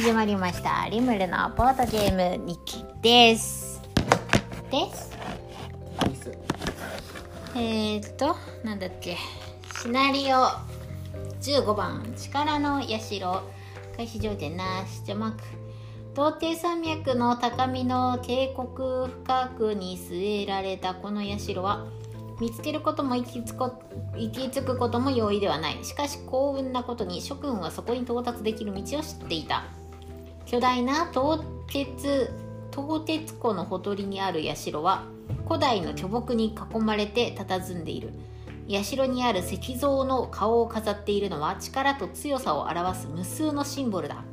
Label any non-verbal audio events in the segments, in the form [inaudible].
始まりました。リムルのボードゲーム日記です。です？えー、っとなんだっけ。シナリオ15番。力の社開始条件なし。じゃまく。童貞山脈の高みの渓谷深くに据えられたこの社は見つけることも行きつこ行き着くことも容易ではない。しかし幸運なことに諸君はそこに到達できる道を知っていた巨大な東鉄東鉄湖のほとりにある社は古代の巨木に囲まれて佇んでいる。社にある石像の顔を飾っているのは力と強さを表す無数のシンボルだ。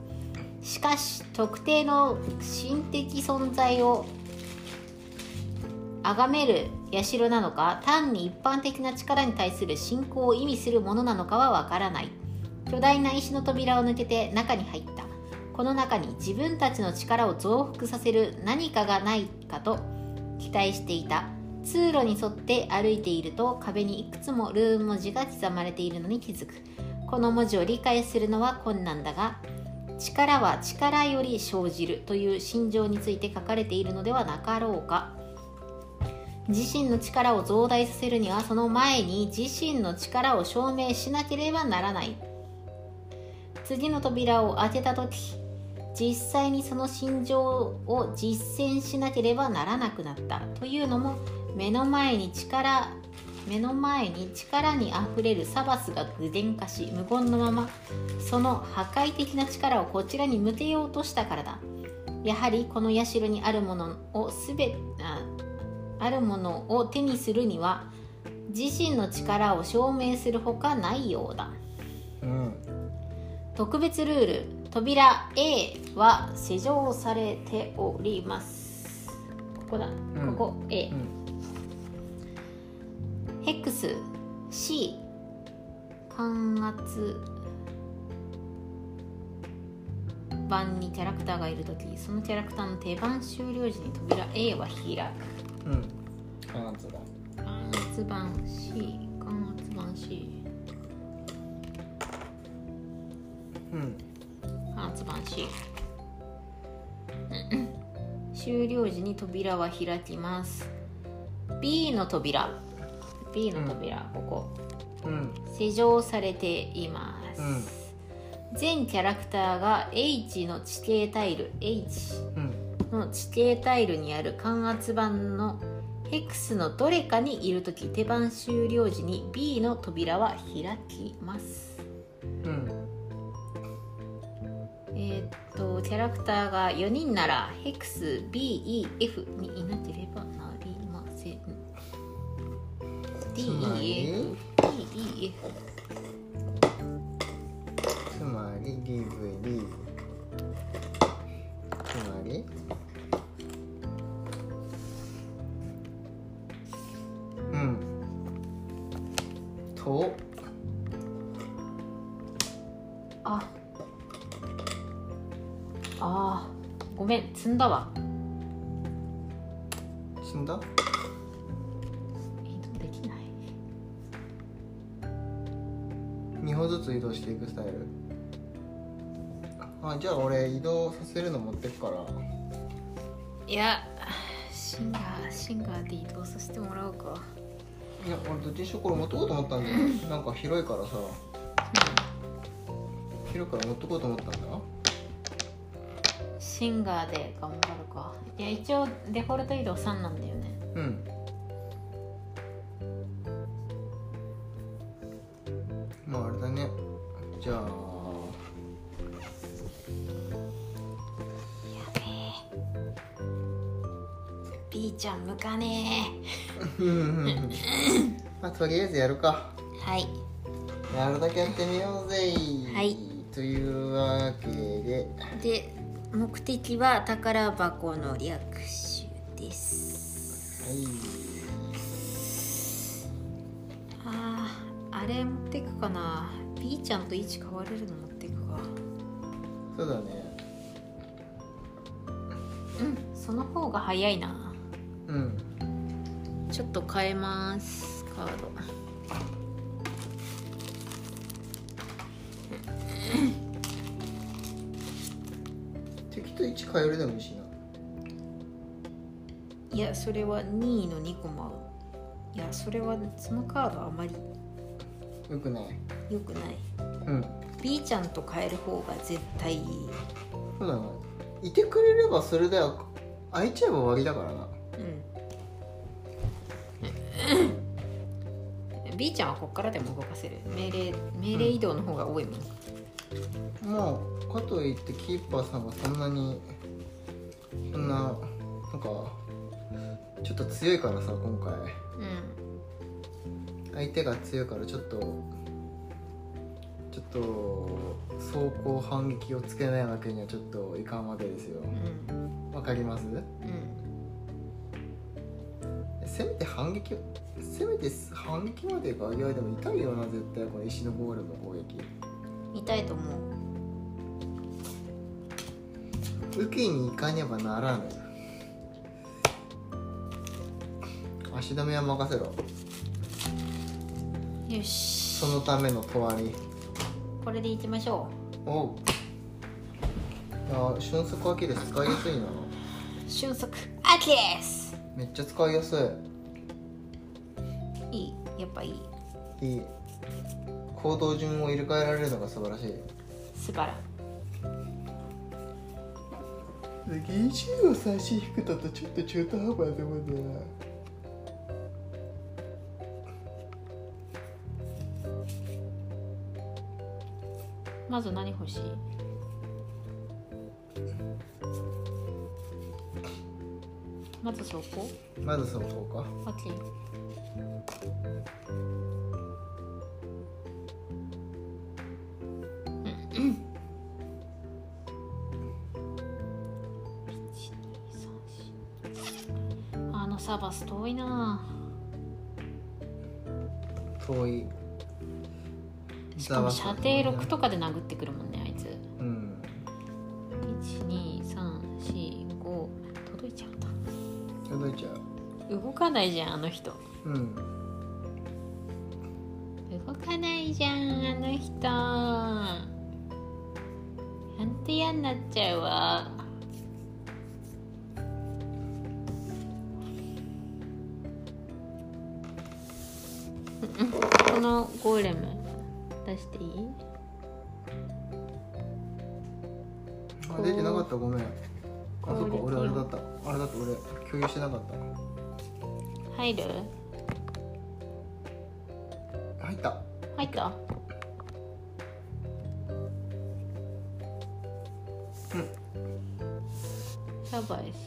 しかし特定の神的存在を崇める社なのか単に一般的な力に対する信仰を意味するものなのかはわからない。巨大な石の扉を抜けて中に入った。この中に自分たちの力を増幅させる何かがないかと期待していた通路に沿って歩いていると壁にいくつもルーン文字が刻まれているのに気づく。この文字を理解するのは困難だが力は力より生じるという心情について書かれているのではなかろうか。自身の力を増大させるにはその前に自身の力を証明しなければならない。次の扉を開けた時実際にその心情を実践しなければならなくなったというのも目の前に力目の前に力にあふれるサバスが具現化し無言のままその破壊的な力をこちらに向けようとしたからだ。やはりこの社にあるものをすべあるものを手にするには自身の力を証明するほかないようだ、うん、特別ルール扉 A は施錠されております。ここだ、うん、ここ A、うん、ヘックス C 感圧版にキャラクターがいる時そのキャラクターの手番終了時に扉 A は開く。うん。感圧板感圧板 C 感圧板 C うん感圧板 C 終了時に扉は開きます。B の扉。B の扉、うん、ここ、うん、施錠されています、うん。全キャラクターが H の地形タイル。H の地形タイルにある感圧板のヘクスのどれかにいる時手番終了時に B の扉は開きます、うん、え、っとキャラクターが4人ならヘクス BEF にいなければなりません DEF DEF つまり DVD つまりうんとああごめん積んだわ。積んだ？移動できない。2歩ずつ移動していくスタイル？あじゃあ俺移動させるの持ってくから。いやシンガーシンガーで移動させてもらおうか。いや俺どっちにしろこれ持ってこうと思ったんだよ。なんか広いからさ、広いから持ってこうと思ったんだシンガーで頑張るか。いや一応デフォルト移動3なんだよね。うん。まああれだね。じゃあ。やべえ。B ちゃん向かねえ。まあとりあえずやるか。はい。やるだけやってみようぜ。はい。というわけで。で目的は宝箱の略取です。はい。あああれ持ってくかな。B ちゃんと位置変われるの持ってくか。そうだね。うんその方が早いな。うん。ちょっと変えますカード1変えるでもいいしな。いやそれは2位の2コマいやそれはそのカードあまり。よくない？良くない。うん。B ちゃんと変える方が絶対いい。そうだないてくれればそれで開いちゃえば終わりだからな。うん。[coughs] B ちゃんはこっからでも動かせる。命令命令移動の方が多いもん、まあかといってキーパーさんがそんなにそんななんかちょっと強いからさ今回。うん。相手が強いからちょっとちょっと走行反撃をつけないわけにはちょっといかんわけですよ。うん。わかります？うん。せめて反撃をせめて反撃までかいやでも痛いよな絶対この石のゴールの攻撃痛いと思う。受けに行かねばならぬ足止めは任せろ。よし。そのためのとわり。これでいきましょおう。あ瞬足アキレス使いやすいな。う瞬足アキレスめっちゃ使いやすい。いやっぱいいい。いい行動順を入れ替えられるのが素晴らしい。素晴らを差し引くだとちょっと中途半端だと思うんだよなまず何欲しい？まずそこ？まずそこか。オ遠いな。遠い。しかも射程6とかで殴ってくるもんねあいつ。うん12345届いちゃうんだ届いちゃう。動かないじゃんあの人。うん。動かないじゃんあの人。ほんと嫌になっちゃうわのゴーレム。出していい？あ出てなかった。ごめん。あそっか。俺あれだった。あれだった。俺共有してなかった。入る？入った。入った？うん。やばいっす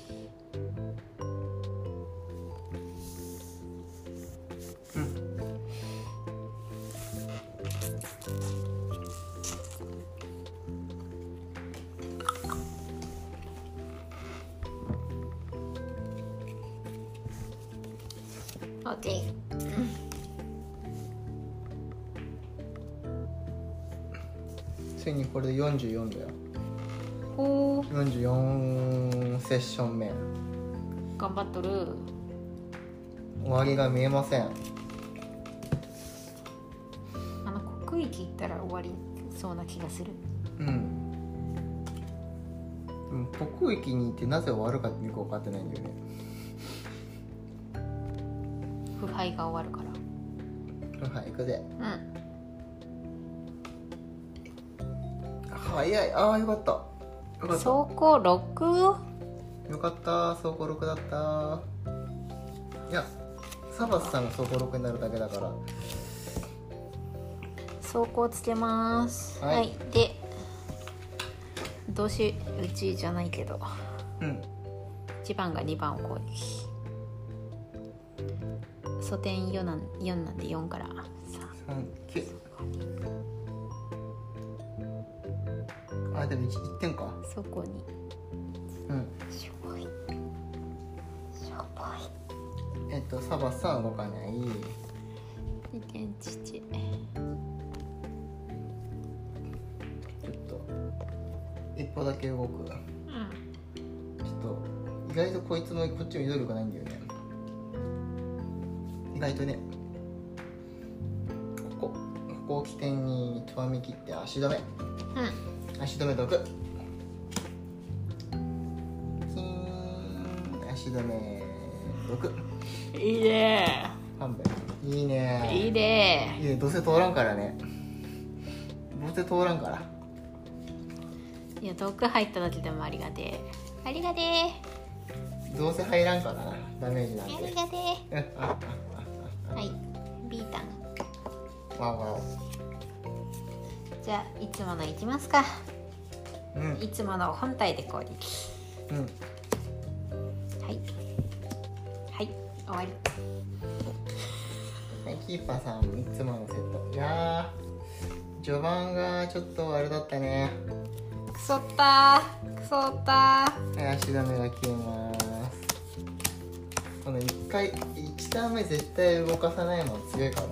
ッション目。頑張っとる。終わりが見えません。あの国域行ったら終わりそうな気がする。うん。でも北域に行ってなぜ終わるかってよく分かってないんだよね。腐敗が終わるから。はい行くぜ。うん。早い。ああよかった。よかった。走行 6? よかった走行6だった。いやサバスさんが走行6になるだけだから。走行つけます。はい。はい、でどうしうちじゃないけど。うん。1番が2番を攻撃素点4なん4なんで4から。39あ。でも 1, 1点か。そこに。うんえっとサバスさんは動かない。い2点父ちょっと一歩だけ動くちょっうんと意外とこいつもこっちも移動力ないんだよね。意外とね。ここ。ここを起点にとわみ切って足止め。うん。足止め毒足止め6いいね。半分いいね。いいね。いいね。どうせ通らんからね。どうせ通らんから。いや毒入っただけでもありがてえ。ありがてえ。どうせ入らんからな。ダメージなんあてりがてえ。[laughs] はい。ビータン。あわわじゃあいつものいきますか。うん。いつもの本体で攻撃。うん終わり。はいキーパーさんいつものセット。いやー序盤がちょっとあれだったね。くそったー。くそったはい足止めが消えます。この1回1ターン目絶対動かさないの強いから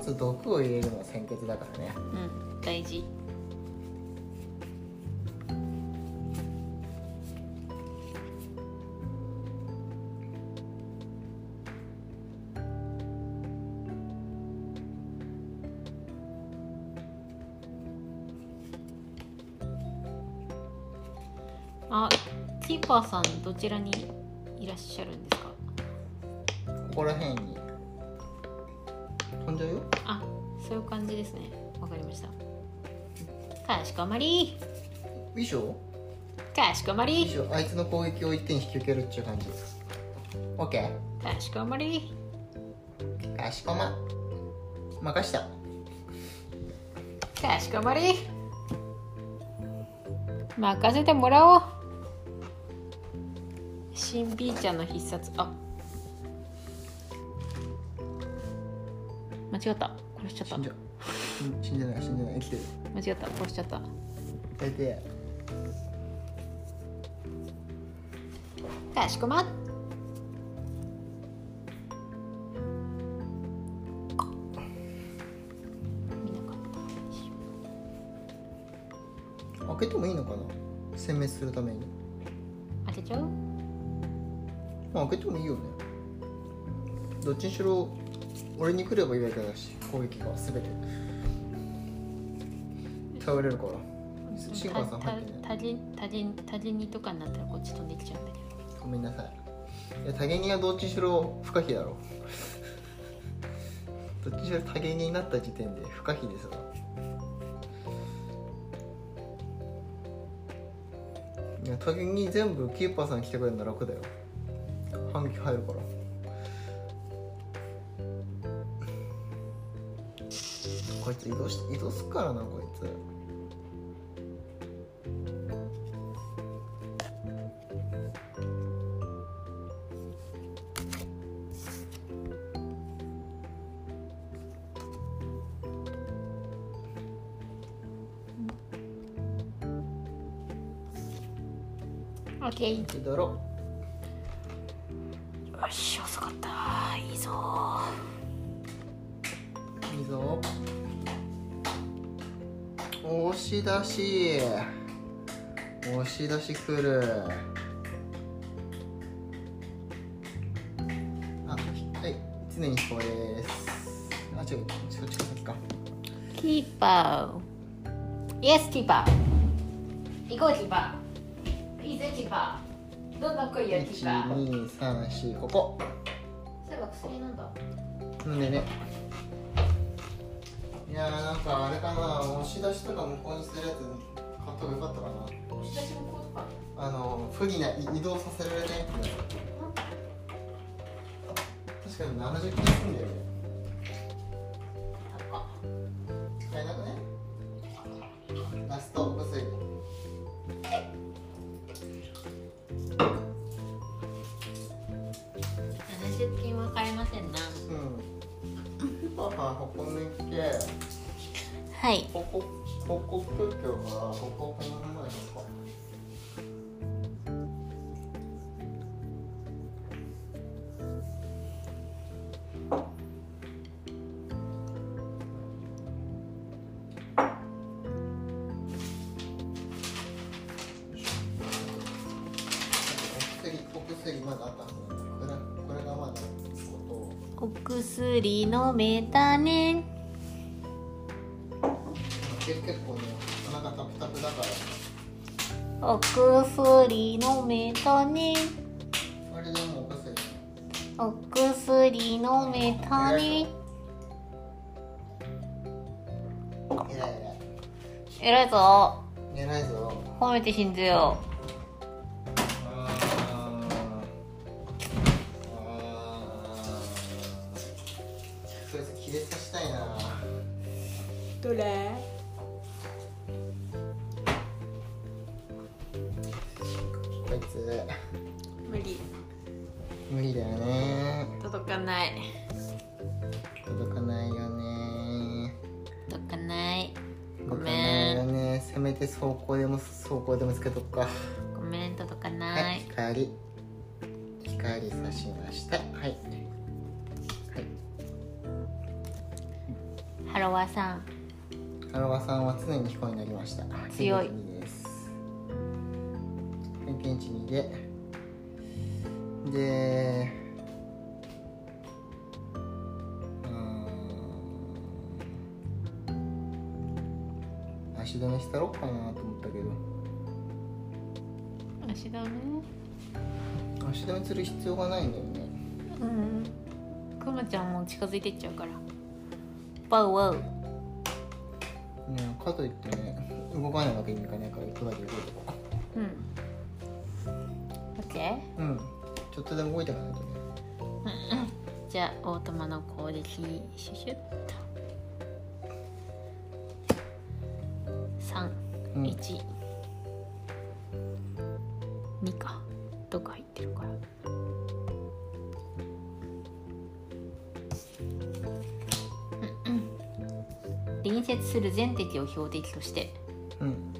まず毒を入れるのは先決だからね。うん大事。あキーパーさんどちらにいらっしゃるんですか？ここら辺にですね。わかりました。かしこまり。以上かしこま以り上あいつの攻撃を1点引き受けるっちゅう感じ OK かしこまり。かしこま。任した。かしこまり。任せてもらおう。新 B ちゃんの必殺。あ。間違った。殺しちゃった死んでない死んでない生きてる間違った。殺しちゃった。大体かしこまった開けてもいいのかな？殲滅するために。開けちゃう？まあ開けてもいいよね。どっちにしろ俺に来ればいいわけだし攻撃が全て倒れるから。新川さん入ってね。多人多人多人にとかになったらこっち飛んできちゃうんだけど。ごめんなさい。いや多芸人はどっちにしろ不可避だろ。[laughs] どっちにしろ多芸人になった時点で不可避ですわ。いや多芸人全部キーパーさん来てくれるの楽だよ。反撃入るから。こいつ移動し移動すっからなこいつケー移動ろよし遅かった。いいぞ。いいぞ。押し出し。押し出しくる。あはい。常に飛行です。あ違う。そっちか先か。キーパー。イエスキーパー。行こうキーパーーどんどん来いよキーパー1234ここそういえば薬飲んだ？なんでね。いやーなんかあれかな。押し出しとか向こうにするやつ買った方がよかったかな。押し出しのコートか。あの不利な移動させられないやつ確かに70キロ済んだよね薬飲めたね。結構ねお腹タプタプだから。お薬飲めたね。お薬。飲めたね。偉いぞ。偉いぞ。褒めて信じよ。あ走行でもつけとくか。ごめん届かはない。い光光さしましたはい。はい。ハロワさん。ハロワさんは常に彦になりました。強い。ピンチ2です。はいピンチ2でで足止めしたろうかなと思ったけど足だね足止めする必要がないんだよね。うん。くまちゃんも近づいてっちゃうから。ワウワウ。ねかといってね動かないわけにいかないからいくらで動いてこうん。オッケーううん。ちょっとでも動いていかないとね。じゃあオートマの攻撃シュシュッと。3うん。1、する全敵を標的としてうん。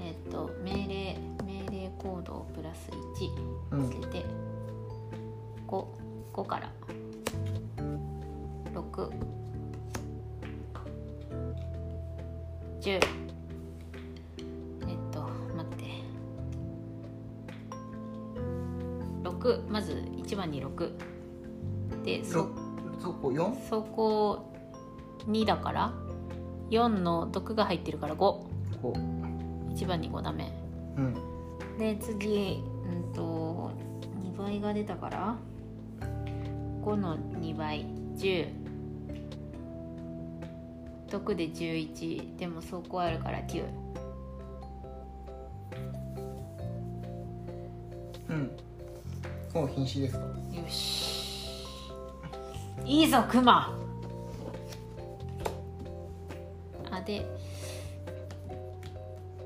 えっ、と命令命令コードをプラスうん。1つけて、5 5から6 10えっと待って。6まず1番に6でそろそこ 4? そこ2だから4の毒が入ってるから5こ一番に5ダメううん。で次うんと2倍が出たから5の2倍10毒で11でも走行あるから9うん。もう瀕死ですか？よし。いいぞクマで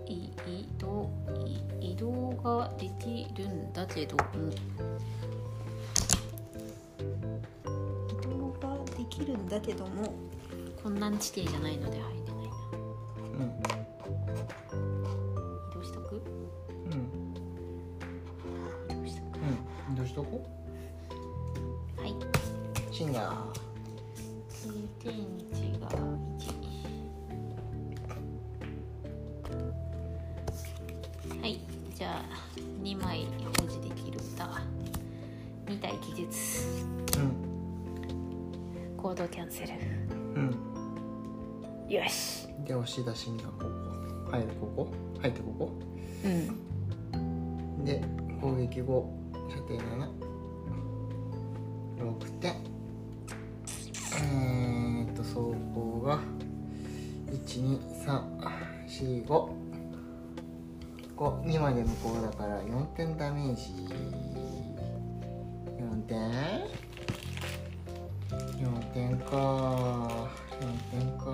い移動い移動ができるんだけども。移動ができるんだけども。こんな地形じゃないので入れないな。うん。移動しとく？うん移動しとく。うん。どうしとこはい。シンガー経験値がじゃあ2枚保持できるんだ2体技術。うんコードキャンセル。うん。よし。で押し出しがここ入るこ。こ入ってここ。うん。で攻撃後射程7 6点。えー、っと走行が12345こ2まで向こうだから4点ダメージ。4点？4点か。4点か。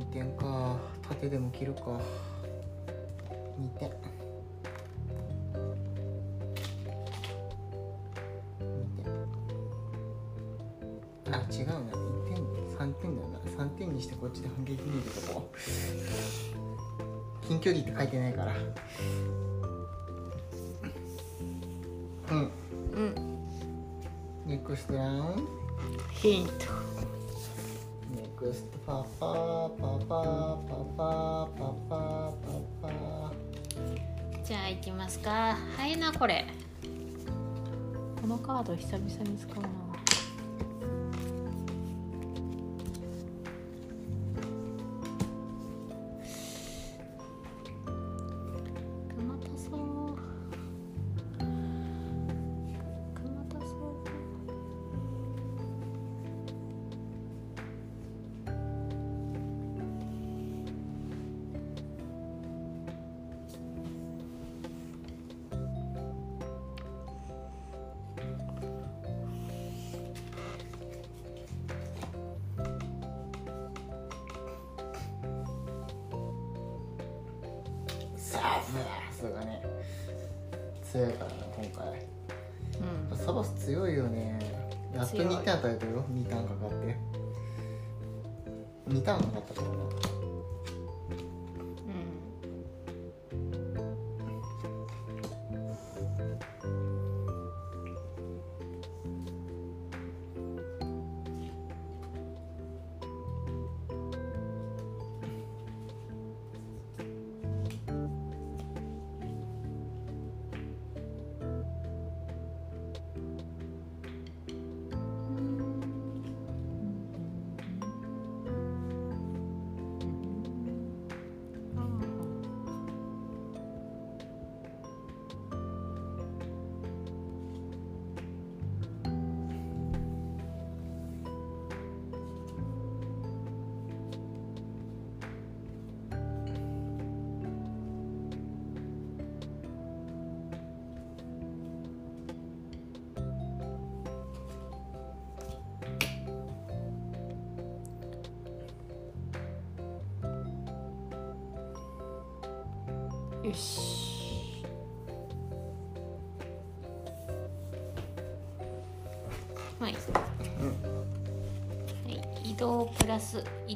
4点か。縦でも切るか。2点。距離って書いてないから。うん。うん。ネクストラウンドヒントネクストパパパパパパパパパパじゃあ行きますか。早いなこれ。ここのカード久々に使うな強いからな今回。うん。サバス強いよね。やっと強い。2点与えたよ。2ターンかかって。2ターンかかったからな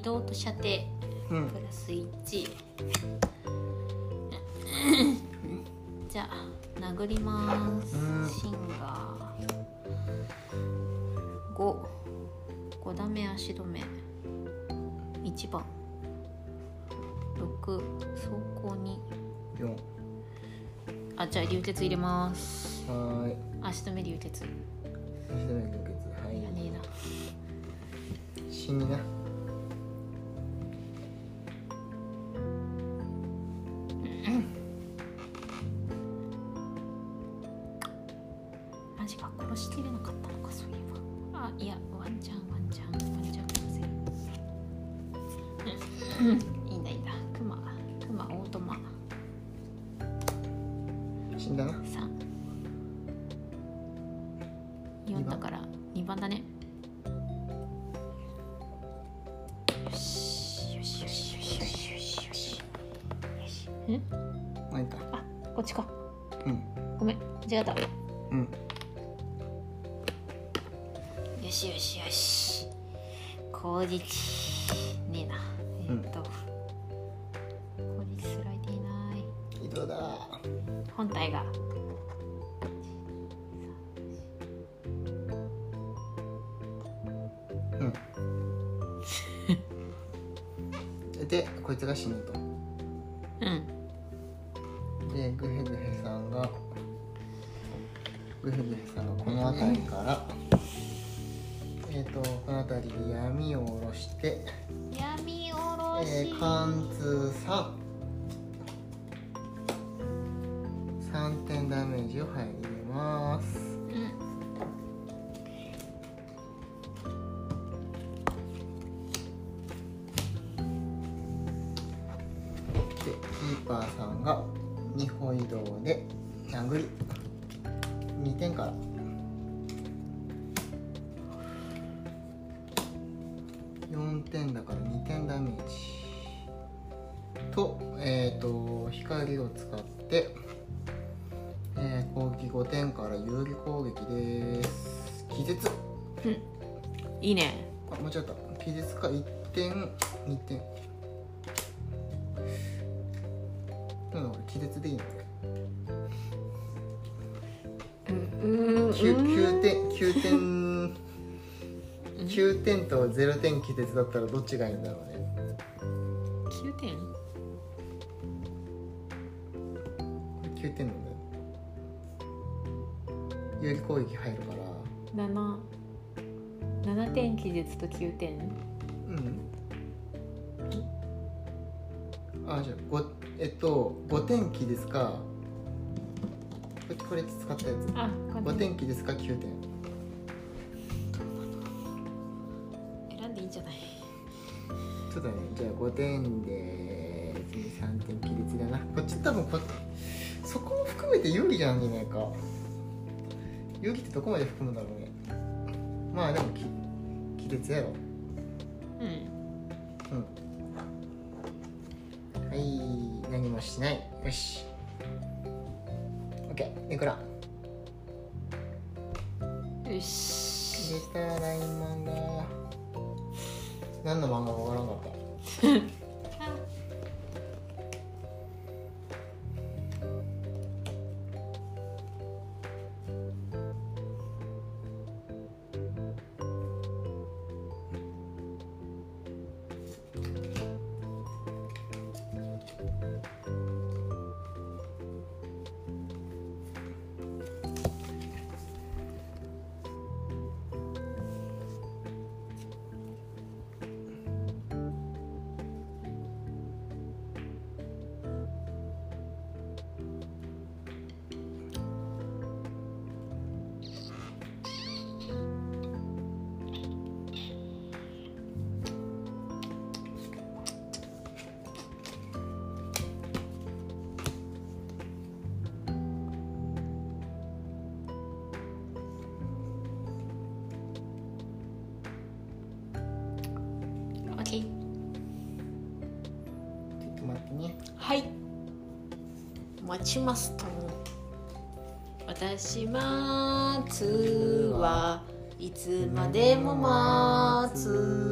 動と射程うん。プラス1じゃあ殴ります。うん。シンガー。5 5打目足止め。1番。6走行に4あじゃあ流鉄入れます。はーい。足止め流鉄い足止め流血。はい。らねえな。死にな移動で殴り2点から。4点だから2点ダメージ。とえっ、と光を使って、えー攻撃5点から有利攻撃です。気絶。いいね。あ間違った。気絶か1点2点。なんだこれ気絶でいいの？9点9点9点と0点気絶だったらどっちがいいんだろうね。9点？これ9点なんだよ。有利攻撃入るから。七。七点記述と9点？うん。あじゃあごえっと5点機ですかこれこれ使ったやつ。あ5点機ですか？9点。選んでいいんじゃない？そうだねじゃあ5点で次3点比率だな。こっち多分こそこも含めて有利じゃんじゃないか。有利ってどこまで含むんだろうね。まあでもき比率やろ。うん。うん。はい何もしない。よし OK ネ待ちますと私待つはいつまでも待つ。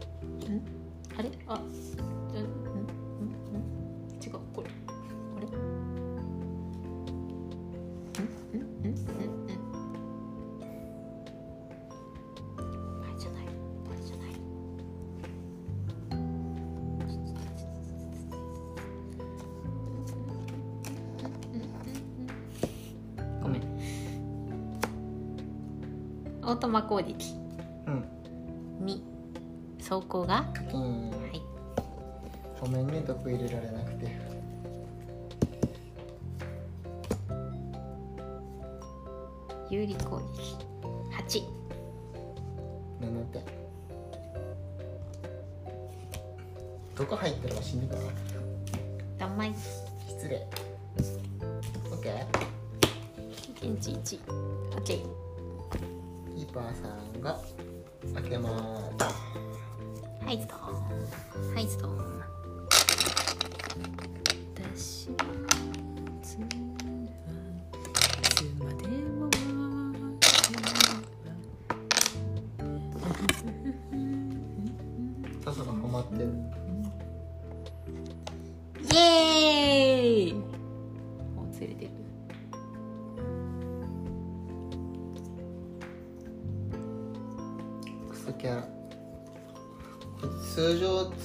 オートマ攻撃。うん。2走行が。うん。はい。ごめんね毒入れられなくて。有利攻撃。8 7点毒入ったら死ぬから。ダンマ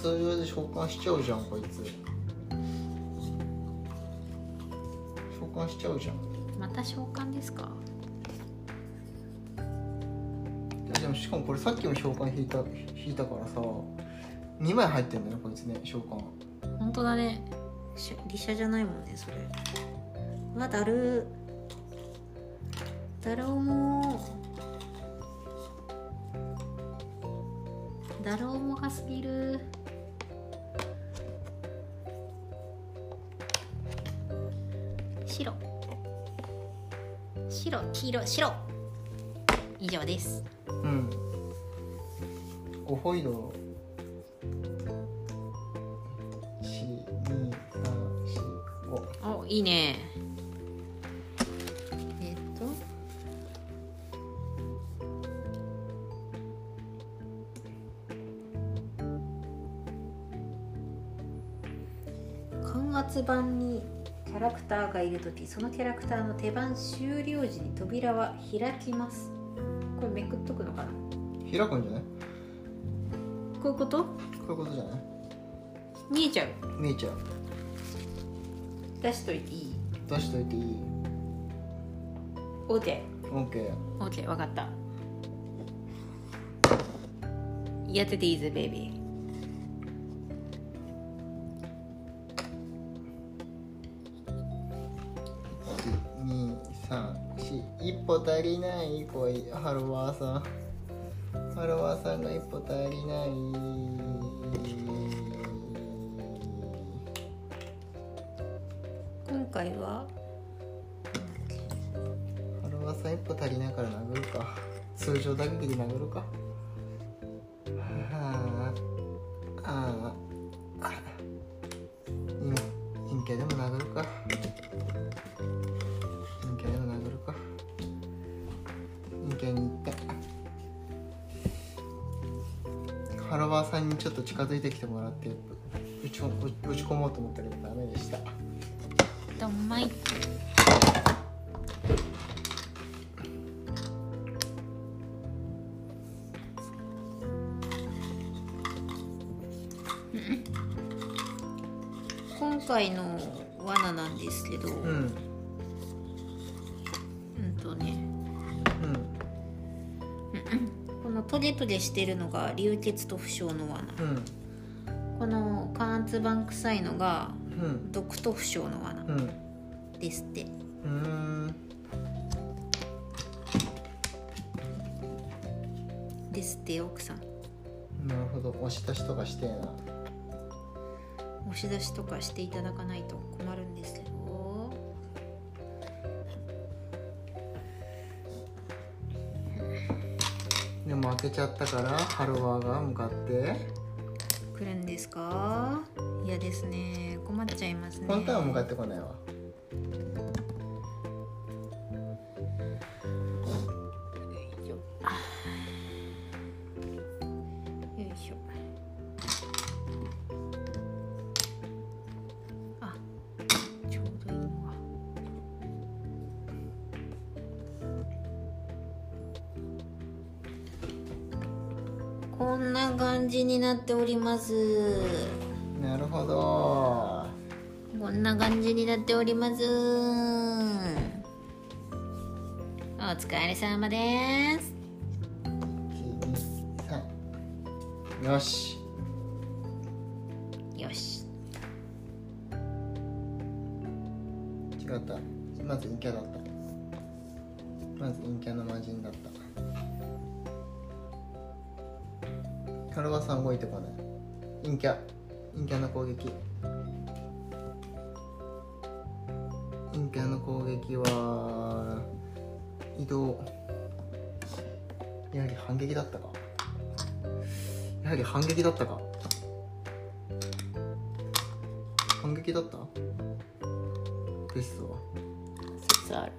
通常で召喚しちゃうじゃんこいつ。召喚しちゃうじゃん。また召喚ですか？でもしかもこれさっきも召喚引いた引いたからさ2枚入ってんだよこいつね召喚。本当だね。しリシャじゃないもんねそれ。うわだる。だろうも。だろうもがすぎる白。白黄色白。以上です。うん。ホイドおいいね。えっと。版にラクターがいるときそのキャラクターの手番終了時に扉は開きます。これめくっとくのかな？開くんじゃない？こういうこと？こういうことじゃない？見えちゃう。見えちゃう。出しといていい？出しといていい？OK ?OK OK わかった。やってていいぜベイビーこいハロワーさん。ハロワーさんが一歩足りない。近づいてきてもらって打ちこ打ち込もうと思ったけどダメでした。どんまい。今回の罠なんですけど、ううんんとねトゲトゲしてるのが流血と負傷の罠。うん。この加圧板臭いのがうん。毒と負傷の罠うん。ですって。うーん。ですって奥さん。なるほど。押し出しとかして押し出しとかしていただかないと困るんですけどでも開けちゃったからハロワーが向かって。来るんですか？嫌ですね。困っちゃいますね。本当は向かってこないわなっております。なるほど。こんな感じになっております。お疲れ様です。123よしキャ陰キャの攻撃。陰キャの攻撃は移動。やはり反撃だったか。やはり反撃だったか。反撃だった？ですわ説ある。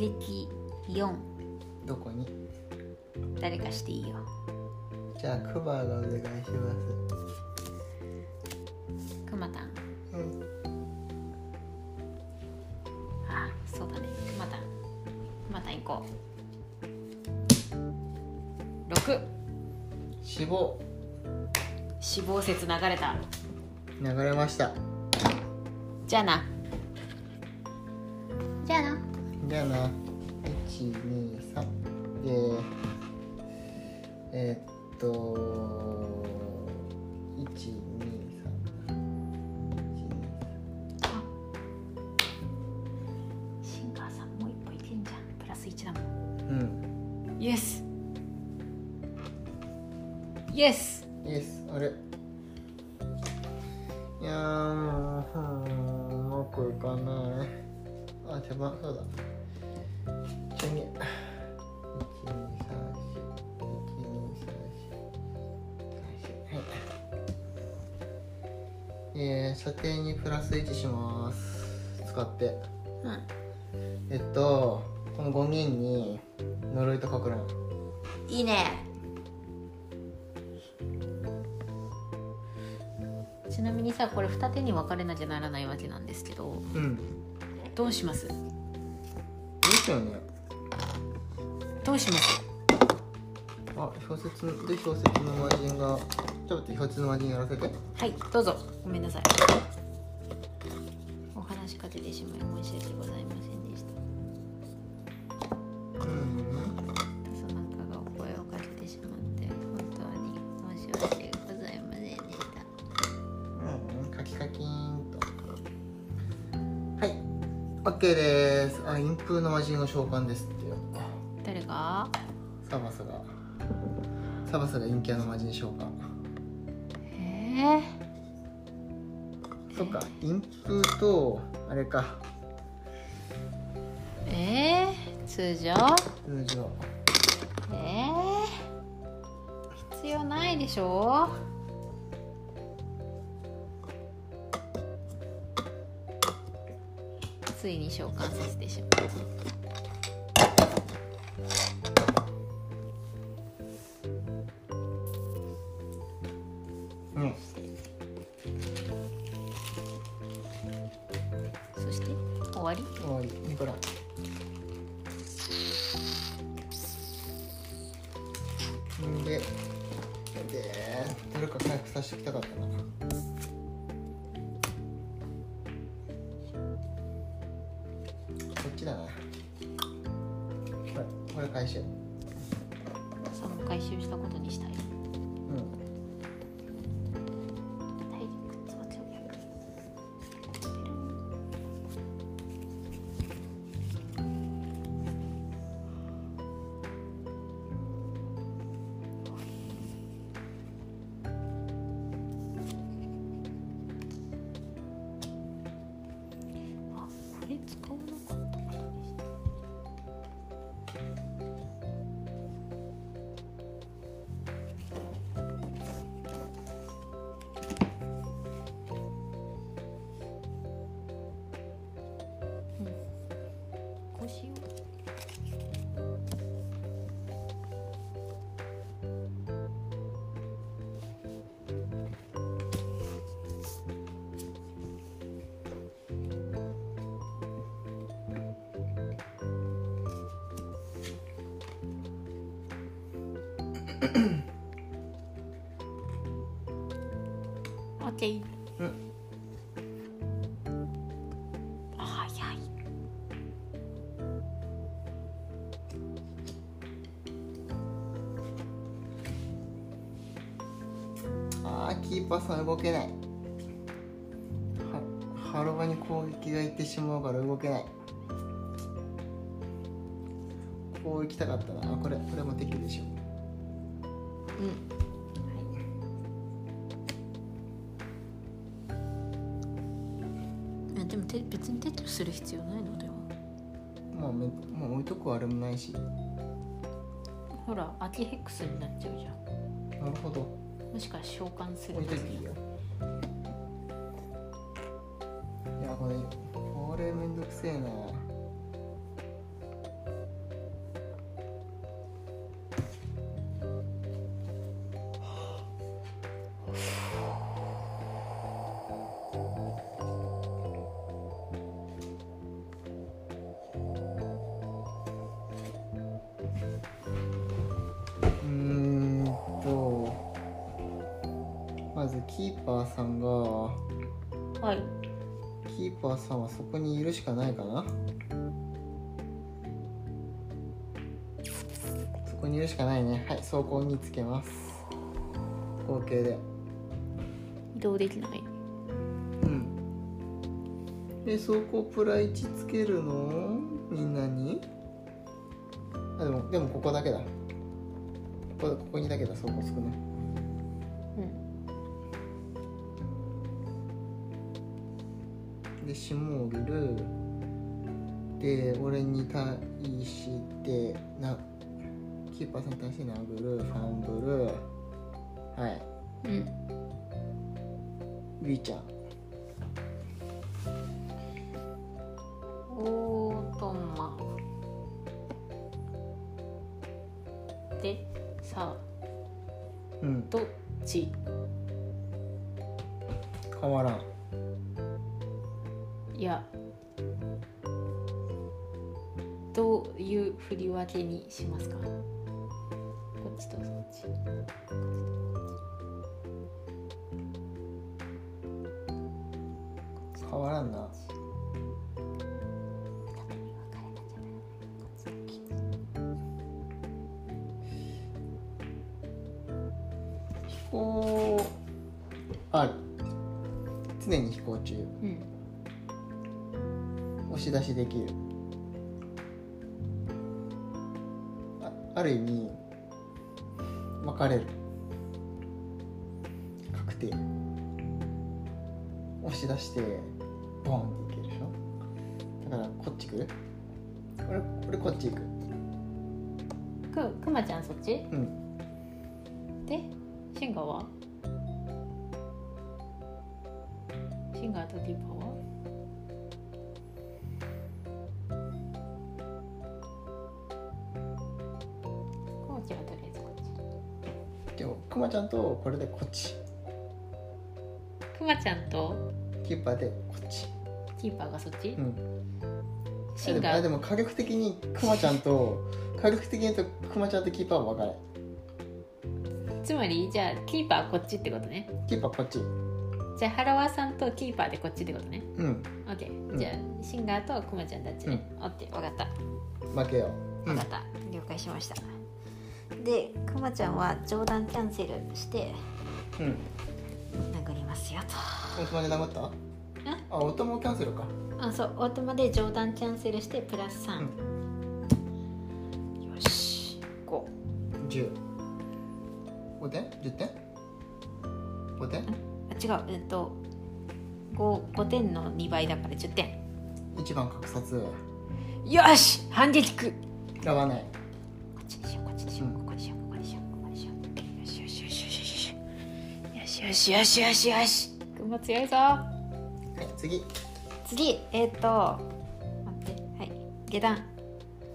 撃4どこに？誰かしていいよ。じゃあクバがお願いします。くまたんうん。あそうだね。くまたんくまたん行こう。6死亡。死亡説流れた。流れました。じゃあな。じゃあなじゃあな。123でえーっと。に分かれなきゃならないわけなんですけどうん。どうします？ですよね。どうします？あ小説ので小説の魔人がちょっと小説の魔人やらせて。はいどうぞ。ごめんなさい。お話しかけてしまい申し訳ございません OK です。あ陰風の魔人を召喚ですってよ。誰が？サバスが。サバスが陰キャの魔人召喚。え。そっか。陰風とあれか。ー、えー、通常？通常。えー、必要ないでしょ？ついに召喚させてしまう。オッケーうん。あ早い。あーキーパーさん動けない。はハロバに攻撃がいってしまうから動けない。こう行きたかったな。あこれこれもできるでしょうんて別に撤去する必要ないのではもうめもう置いとくあれもないし。ほらアキヘックスになっちゃうじゃん。なるほど。もしか召喚する置いといていいよつけます。合計で。移動できない。うん。で走行プラ1つけるの？みんなに？あでもでもここだけだ。ここここにだけだ。走行つくのうん。で霜を降りる。で俺に対してなキーパーさんに対して殴るファンブルはい。うん。リーちゃん。オートマでさあ。うん。どっち？変わらん。いや。どういう振り分けにしますか？ちとそっち。変わらんな。飛行ある常に飛行中。うん。押し出しできる。あある意味分かれる。確定。押し出してボンっていけるでしょ？だからこっち来る？俺俺こっち行く。くくまちゃんそっち？うん。でシンガーは？ちゃんとこれでこっち。くまちゃんと？キーパーでこっち。キーパーがそっち、うん。シンガー。あでもあでも火力的にくまちゃんと [laughs] 火力的にとくまちゃんとキーパーは分かれつまりじゃあキーパーこっちってことね。キーパーこっち。じゃあハラワさんとキーパーでこっちってことね。うん。オッケー、うん。じゃあシンガーとくまちゃんたちね、オッケー分かった。負けよう、うん。分かった、了解しましたでくまちゃんは冗談キャンセルしてうん。殴りますよと。オートマで殴った？あオートマキャンセルか。あそうオートマで冗談キャンセルしてプラス3、よし5 10 5点10点5点あ違う。えっと 5, 5点の2倍だから10点一番格殺。よし反撃くこやばない。っちにしようこっちにしよう、うんしよしよしよし。よしくま強いぞ。はい次。次えっ、と待ってはい下段。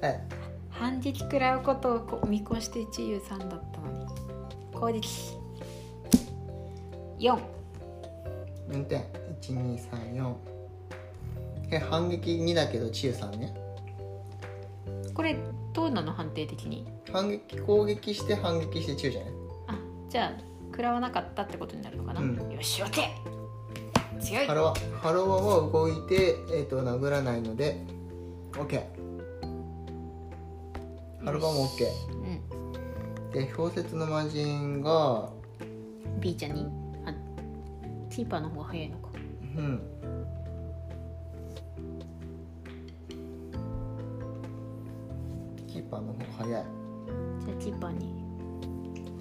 はい。反撃食らうことをこ見越して一遊さんだったのに。攻撃4 4点。1234え反撃2だけどチユさんね。これどうなの？判定的に。反撃攻撃して反撃してチユじゃない？あじゃあ食らわなかったってことになるのかな、うん。よし OK 強いハロワハロワは動いて、えー、と殴らないので OK ハロワも OK うん。で氷雪の魔人が B ちゃんにあキーパーの方が早いのか。うん。キーパーの方早い。じゃあキーパーに。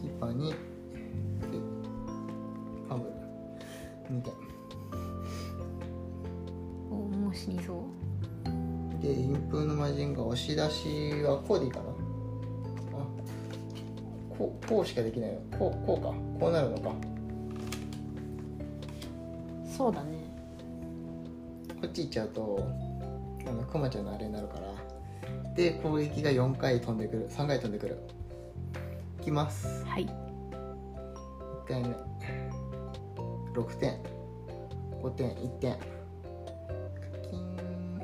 キーパーにでファブル2点おもう死にそうで陰風の魔人が押し出しはこうでいいかなあこうこうしかできないよこうこうかこうなるのかそうだねこっち行っちゃうとあのクマちゃんのあれになるからで攻撃が4回飛んでくる3回飛んでくるいきますはい1回目6点。5点1点。カキーン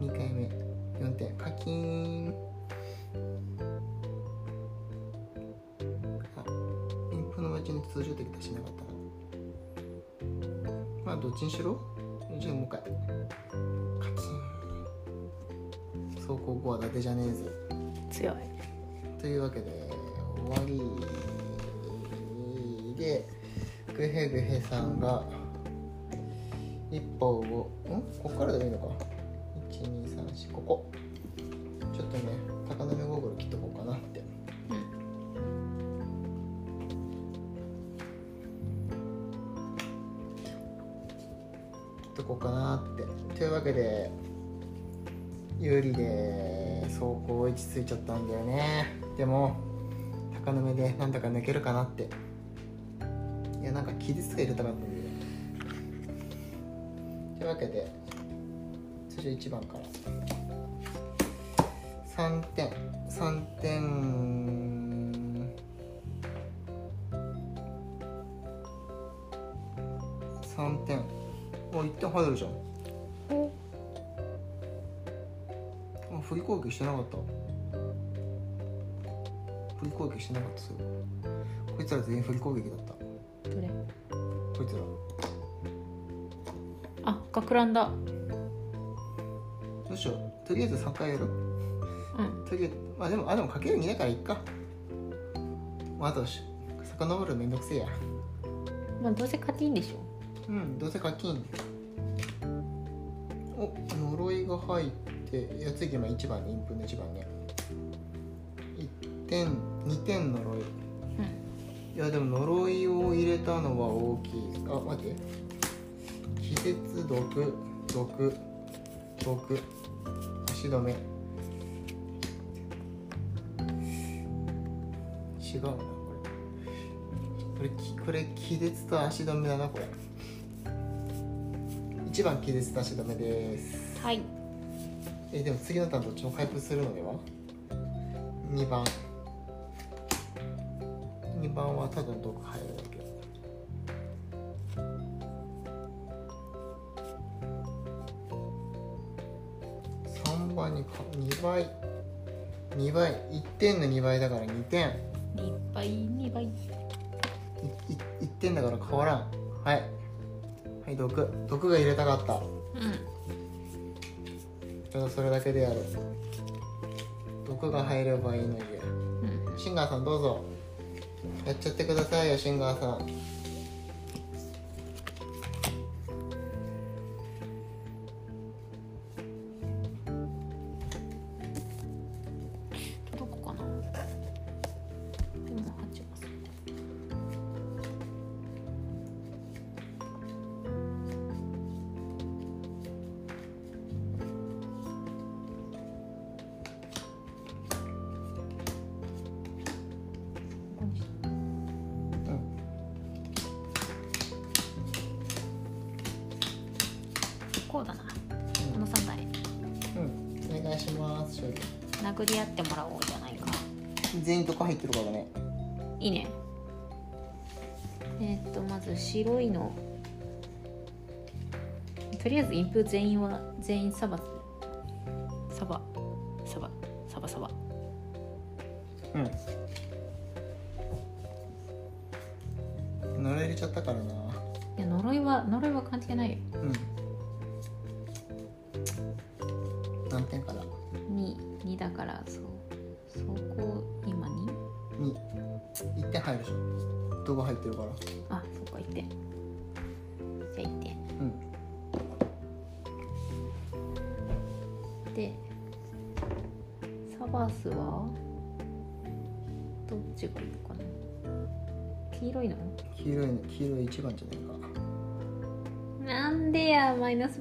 2回目。4点。カキーンあインプの町の通常的だしなかったな。まあどっちにしろ？じゃあもう一回。カチン走行後は伊達じゃねえぜ。強い。というわけで終わりでグヘグヘさんが一歩をん？ここからでいいのか。1234ここ。ちょっとね高波ゴーグル切っとこうかなって。切っとこうかなって。というわけで有利で走行位置ついちゃったんだよね。でも高めでなんだか抜けるかなって。やなんか傷つか入れたかったんというわけで最初1番から。3点3点。3点。お1点入るじゃん。あ振り攻撃してなかった。振り攻撃してなかったそれこいつら全員振り攻撃だったこいつらあ学ランだ。どうしよう。とりあえず3回やるう。ん。とりあえずまあでもあでもかける2だからいっか。まああとし遡るのめんどくせえや。まあどうせ勝ていいんでしょ。うんどうせ課金。お呪いが入っていや次まあ1番ねインプの1番ね。1点2点呪い。うんいやでも呪いを入れたのは大きい。あ待って。気絶毒。毒。毒。足止め。違うなこれ。これきこれ気絶と足止めだなこれ。1番気絶と足止めです。はい。えでも次のターンどっちも回復するのでは？2番2番はただの毒入るだけ3番にか2倍。2倍。1点の2倍だから2点。2倍2倍。いい1点だから変わらん。はい。はい毒。毒が入れたかった。うん。ちょっとそれだけでやる。毒が入ればいいのに。うん。シンガーさんどうぞやっちゃってくださいよシンガーさん。殴り合ってもらおうじゃないか。全員どこ入ってるかだね。いいね。えーっとまず白いの。とりあえずインプ全員は全員サバ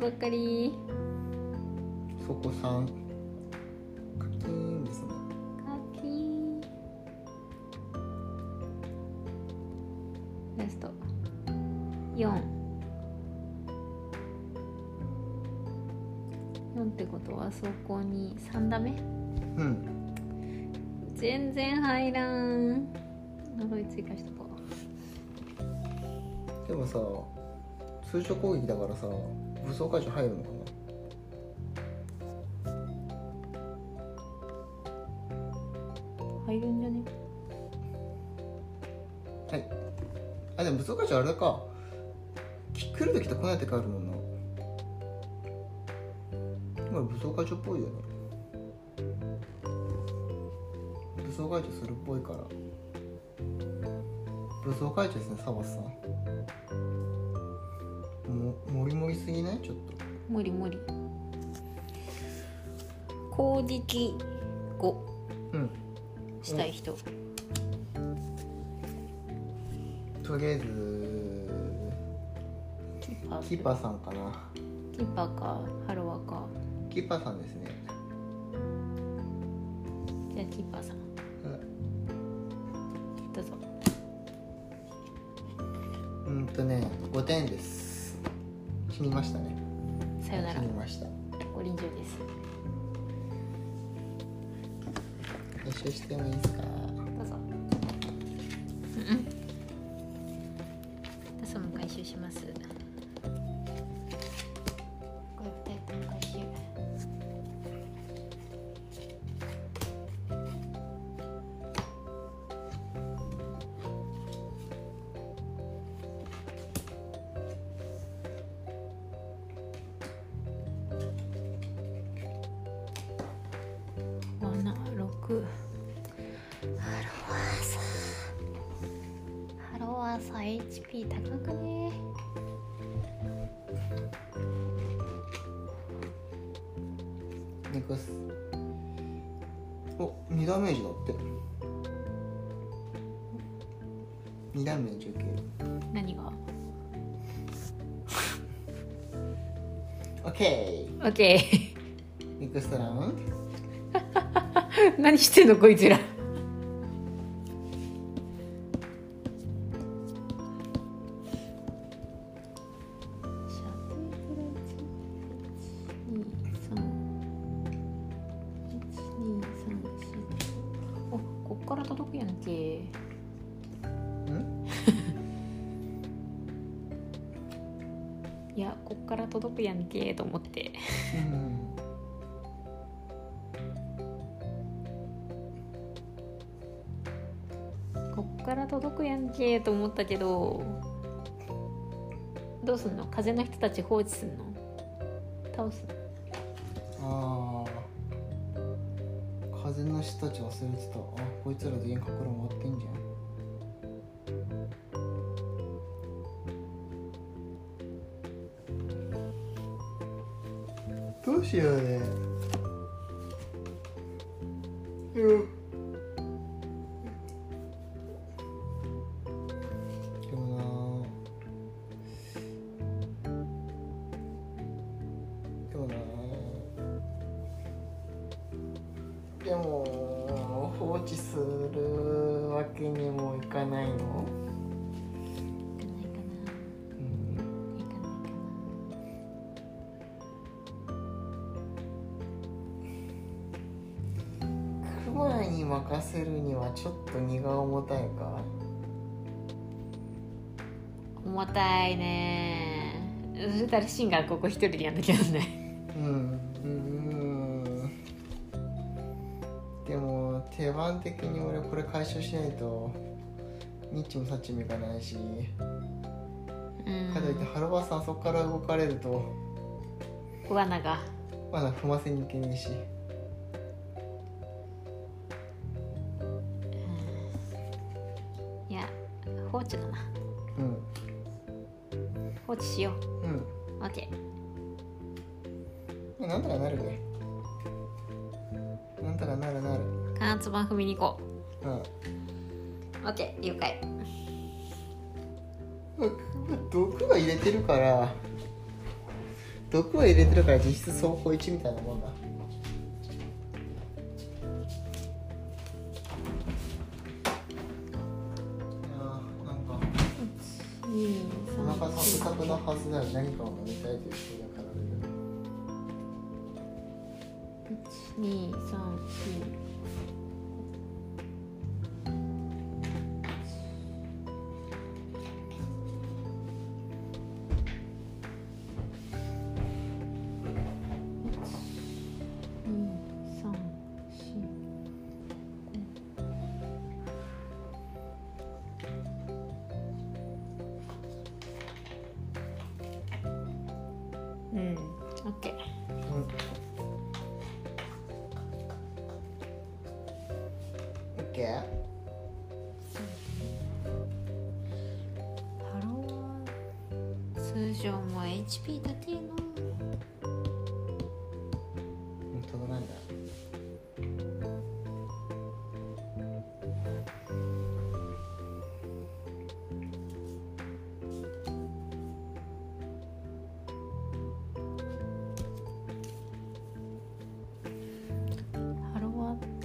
ばっかり。そこ3課金ですね。カキーラスト。4 4ってことはそこに3ダメうん。全然入らん。呪い追加しとこでもさ通常攻撃だからさ武装解除入るのかう入るんじゃね？はい。あでも武装会長あれか。来る時と来ない時あるもんな。これ武装会長っぽいよね。武装会長するっぽいから。武装会長ですねサバスさん。ももりもりすぎない？ちょっと。無理無理攻撃5うん。したい人。とりあえずキーパー。キーパーさんかな。キーパーかハロワか。キーパーさんですね。じゃあキーパーさん。どうぞ。うんうんとね5点です死にましたね。さよなら。死にました。ご臨場です。回収してもいいですか？ネクスお2ダメージだって。2ダメージ受ける何が？オッケオッケーネクストラウン。[laughs] 何してんのこいつらけと思って。うん。こっから届くやんけと思ったけどどうすんの？風の人たち放置すんの？倒すああ風の人たち忘れてた。あこいつら全員かくら回ってんじゃんしようね。シンがここ一人でやんなきゃなんない。うんうん。でも定番的に俺これ回収しないとニッチもサッチもいかないしうん。かといってハロバさんそこから動かれると罠が。まだ踏ませにいけねえし。いや放置だな。うん。放置しようんう OK なんとかなるねなんとかなるなる。関圧板踏みに行こう。んう OK 了解。毒は入れてるから毒は入れてるから実質走行1みたいなもんだはずなら何かを飲みたいという人だかられる。1 2 3 4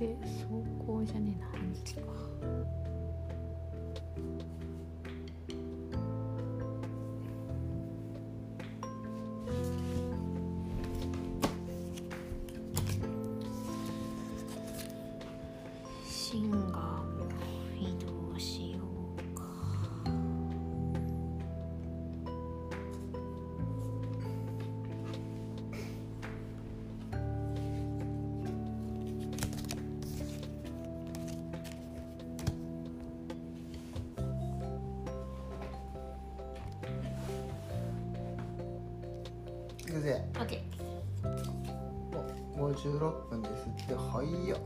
って走行じゃねえな半日か。ぜ OK お56分です。って早っ。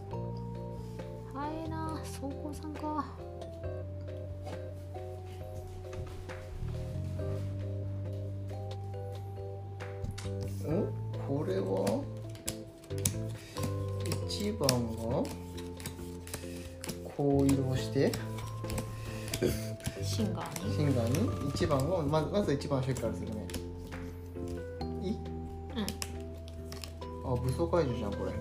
早いな走行さんかおこれは？1番がこう移動して。シンガーに？シンガーに？1番をまずまず1番初期からするねあ武装解除じゃんこれ。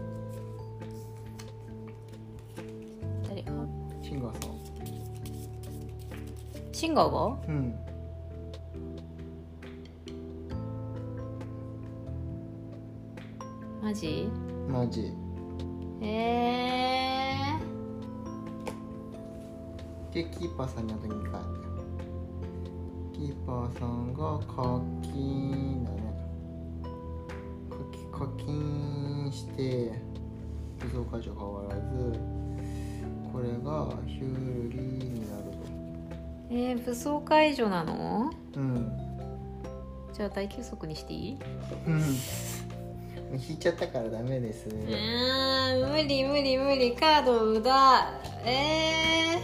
誰が？シンガーさん。シンガーが？うん。マジ？マジ。え。でキーパーさんにあと2回キーパーさんが課解除変わらずこれがヒューリーになるとー、えー、武装解除なの？うんじゃあ大休息にしていい？うん。引いちゃったからダメですうーん無理無理無理。カード無駄。え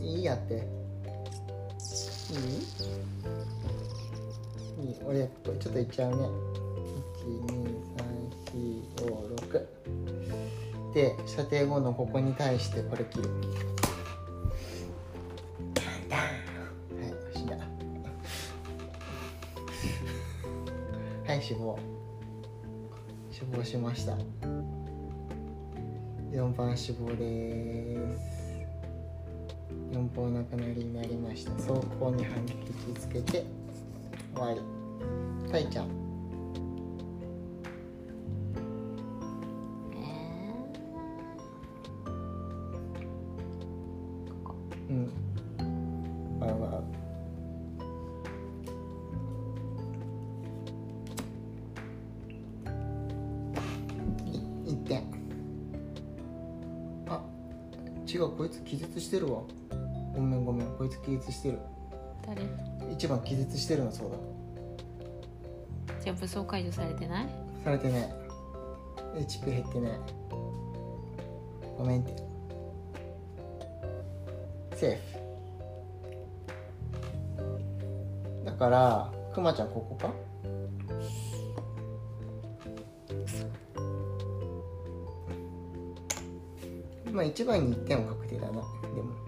いいやって俺ちょっといっちゃうね。12345で射程後のここに対してこれ切る。はい死んだ。はい死亡。死亡しました。4番死亡です。4本なくなりになりました。走行に反撃つけて終わりたいちゃんー、えうん。わうわうい1点。あ違うこいつ気絶してるわ。ごめんごめんこいつ気絶してる。ー、誰？1番気絶してるのそうだじゃあ武装解除されてない？されてない。HP 減ってない。ごめんって。セーフ。だからくまちゃんここか？まあ一番に1点は確定だな。でも。